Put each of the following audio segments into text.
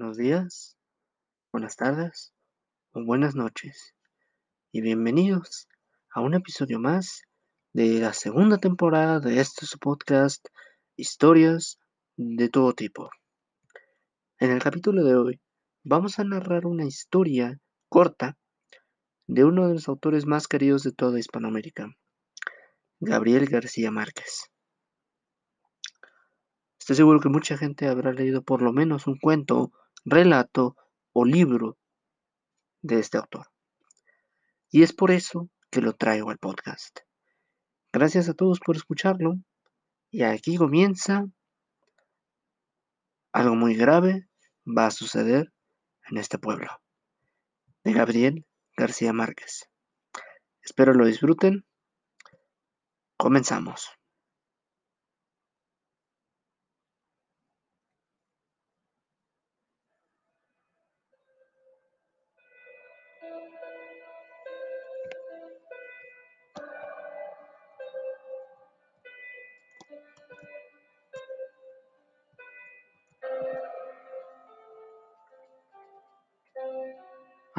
buenos días, buenas tardes o buenas noches y bienvenidos a un episodio más de la segunda temporada de este podcast Historias de todo tipo. En el capítulo de hoy vamos a narrar una historia corta de uno de los autores más queridos de toda Hispanoamérica, Gabriel García Márquez. Estoy seguro que mucha gente habrá leído por lo menos un cuento, relato o libro de este autor. Y es por eso que lo traigo al podcast. Gracias a todos por escucharlo. Y aquí comienza algo muy grave va a suceder en este pueblo. De Gabriel García Márquez. Espero lo disfruten. Comenzamos.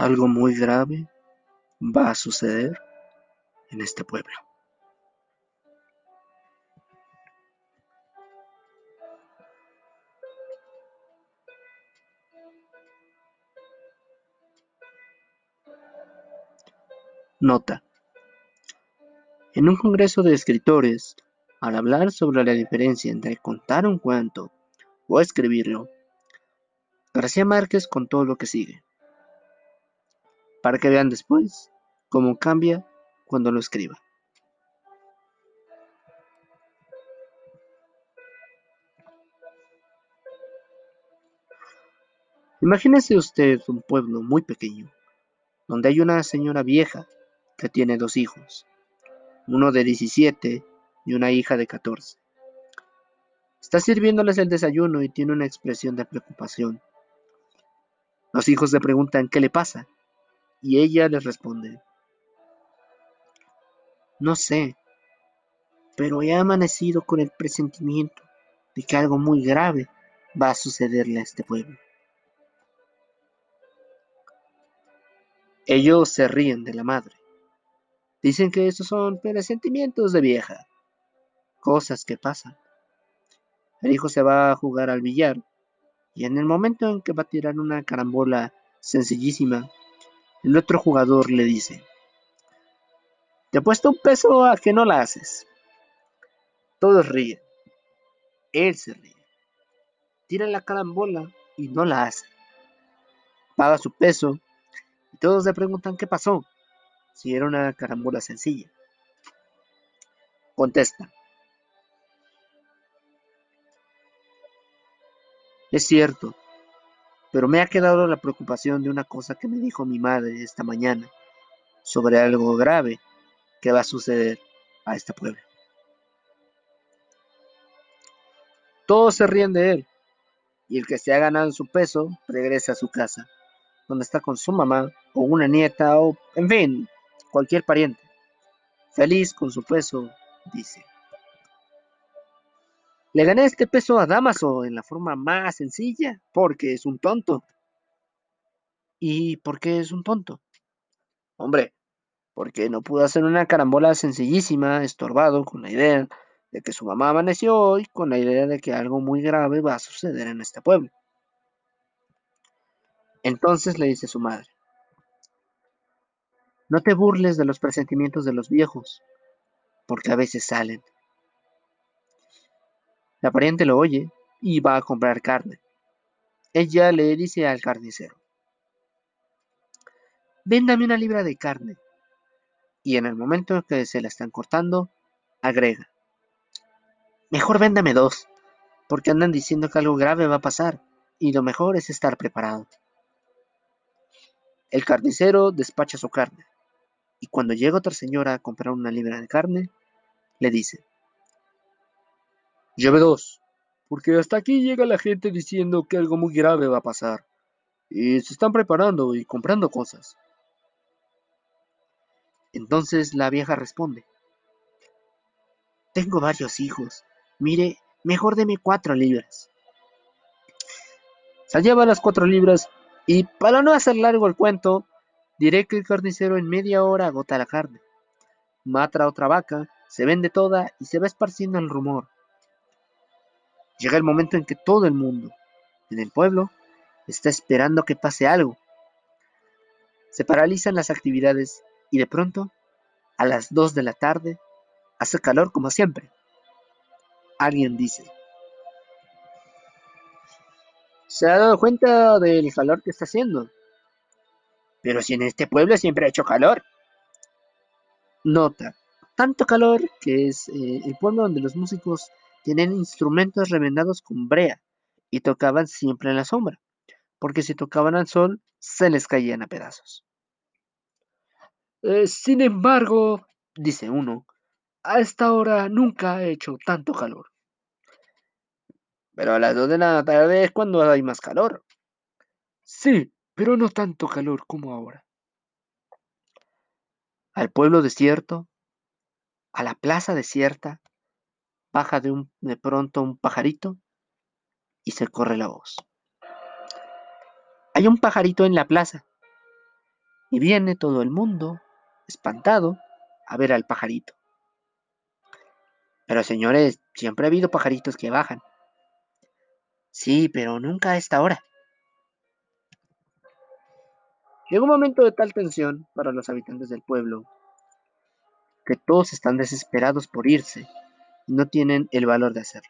Algo muy grave va a suceder en este pueblo. Nota. En un congreso de escritores, al hablar sobre la diferencia entre contar un cuento o escribirlo, García Márquez contó lo que sigue, para que vean después cómo cambia cuando lo escriba. Imagínese usted un pueblo muy pequeño, donde hay una señora vieja que tiene dos hijos, uno de 17 y una hija de 14. Está sirviéndoles el desayuno y tiene una expresión de preocupación. Los hijos le preguntan qué le pasa y ella les responde, no sé, pero he amanecido con el presentimiento de que algo muy grave va a sucederle a este pueblo. Ellos se ríen de la madre. Dicen que esos son presentimientos de vieja, cosas que pasan. El hijo se va a jugar al billar y en el momento en que va a tirar una carambola sencillísima, el otro jugador le dice, te apuesto un peso a que no la haces. Todos ríen. Él se ríe. Tira la carambola y no la hace. Paga su peso y todos le preguntan qué pasó si era una carambola sencilla. Contesta. Es cierto, pero me ha quedado la preocupación de una cosa que me dijo mi madre esta mañana, sobre algo grave que va a suceder a este pueblo. Todos se ríen de él, y el que se ha ganado su peso regresa a su casa, donde está con su mamá o una nieta o, en fin, cualquier pariente. Feliz con su peso, dice. Le gané este peso a Damaso en la forma más sencilla, porque es un tonto. ¿Y por qué es un tonto? Hombre, porque no pudo hacer una carambola sencillísima, estorbado, con la idea de que su mamá amaneció hoy, con la idea de que algo muy grave va a suceder en este pueblo. Entonces le dice su madre, no te burles de los presentimientos de los viejos, porque a veces salen. La pariente lo oye y va a comprar carne. Ella le dice al carnicero, véndame una libra de carne. Y en el momento en que se la están cortando, agrega, mejor véndame dos, porque andan diciendo que algo grave va a pasar, y lo mejor es estar preparado. El carnicero despacha su carne y cuando llega otra señora a comprar una libra de carne, le dice, lleve dos, porque hasta aquí llega la gente diciendo que algo muy grave va a pasar, y se están preparando y comprando cosas. Entonces la vieja responde, tengo varios hijos, mire, mejor deme cuatro libras. Se lleva las cuatro libras y para no hacer largo el cuento, diré que el carnicero en media hora agota la carne. Mata otra vaca, se vende toda y se va esparciendo el rumor. Llega el momento en que todo el mundo, en el pueblo, está esperando que pase algo. Se paralizan las actividades y de pronto, a las 2 de la tarde, hace calor como siempre. Alguien dice, ¿se ha dado cuenta del calor que está haciendo? Pero si en este pueblo siempre ha hecho calor. Nota, tanto calor que es eh, el pueblo donde los músicos tienen instrumentos remendados con brea y tocaban siempre en la sombra, porque si tocaban al sol se les caían a pedazos. Eh, sin embargo, dice uno, a esta hora nunca ha hecho tanto calor. Pero a las dos de la tarde es cuando hay más calor. Sí, pero no tanto calor como ahora. Al pueblo desierto, a la plaza desierta, baja de, un, de pronto un pajarito y se corre la voz. Hay un pajarito en la plaza y viene todo el mundo, espantado, a ver al pajarito. Pero señores, siempre ha habido pajaritos que bajan. Sí, pero nunca a esta hora. Llega un momento de tal tensión para los habitantes del pueblo que todos están desesperados por irse no tienen el valor de hacerlo.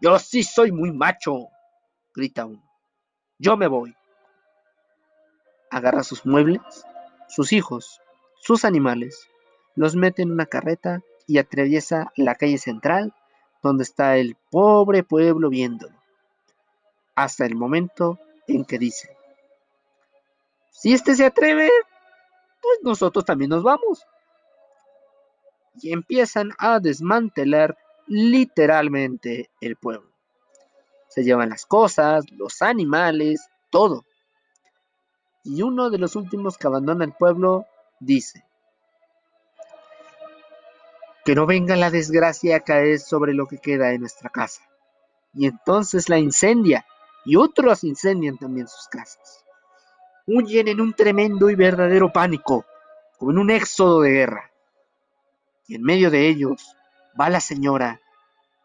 Yo sí soy muy macho, grita uno. Yo me voy. Agarra sus muebles, sus hijos, sus animales, los mete en una carreta y atraviesa la calle central donde está el pobre pueblo viéndolo. Hasta el momento en que dice, si este se atreve, pues nosotros también nos vamos. Y empiezan a desmantelar literalmente el pueblo. Se llevan las cosas, los animales, todo. Y uno de los últimos que abandona el pueblo dice, que no venga la desgracia a caer sobre lo que queda en nuestra casa. Y entonces la incendia y otros incendian también sus casas. Huyen en un tremendo y verdadero pánico, como en un éxodo de guerra. Y en medio de ellos va la señora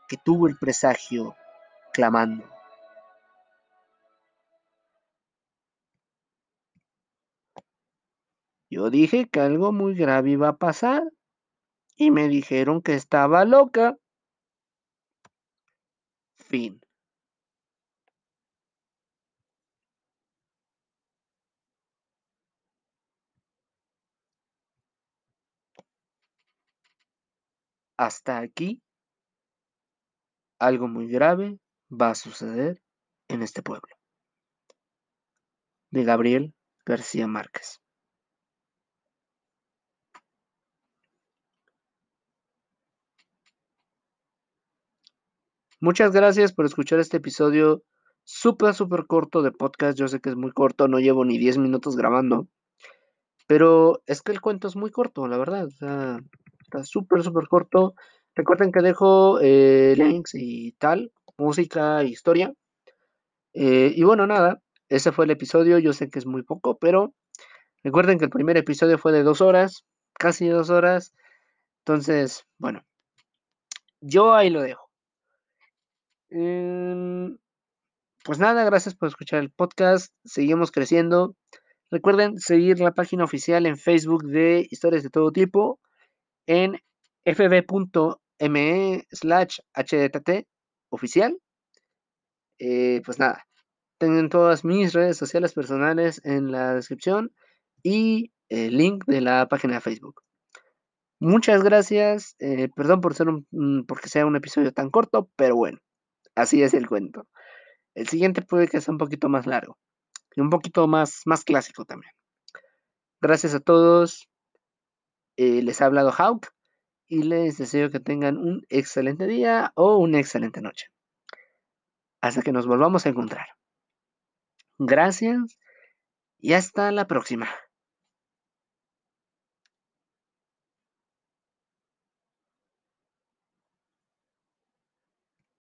que tuvo el presagio clamando. Yo dije que algo muy grave iba a pasar y me dijeron que estaba loca. Fin. Hasta aquí, algo muy grave va a suceder en este pueblo. De Gabriel García Márquez. Muchas gracias por escuchar este episodio súper, súper corto de podcast. Yo sé que es muy corto, no llevo ni 10 minutos grabando. Pero es que el cuento es muy corto, la verdad. Está súper, súper corto. Recuerden que dejo eh, links y tal, música, historia. Eh, y bueno, nada, ese fue el episodio. Yo sé que es muy poco, pero recuerden que el primer episodio fue de dos horas, casi dos horas. Entonces, bueno, yo ahí lo dejo. Em, pues nada, gracias por escuchar el podcast. Seguimos creciendo. Recuerden seguir la página oficial en Facebook de historias de todo tipo en fb.me slash hdt oficial. Eh, pues nada, tengan todas mis redes sociales personales en la descripción y el link de la página de Facebook. Muchas gracias. Eh, perdón por ser un, porque sea un episodio tan corto, pero bueno. Así es el cuento. El siguiente puede que sea un poquito más largo y un poquito más, más clásico también. Gracias a todos. Eh, les ha hablado Hawk y les deseo que tengan un excelente día o una excelente noche. Hasta que nos volvamos a encontrar. Gracias y hasta la próxima.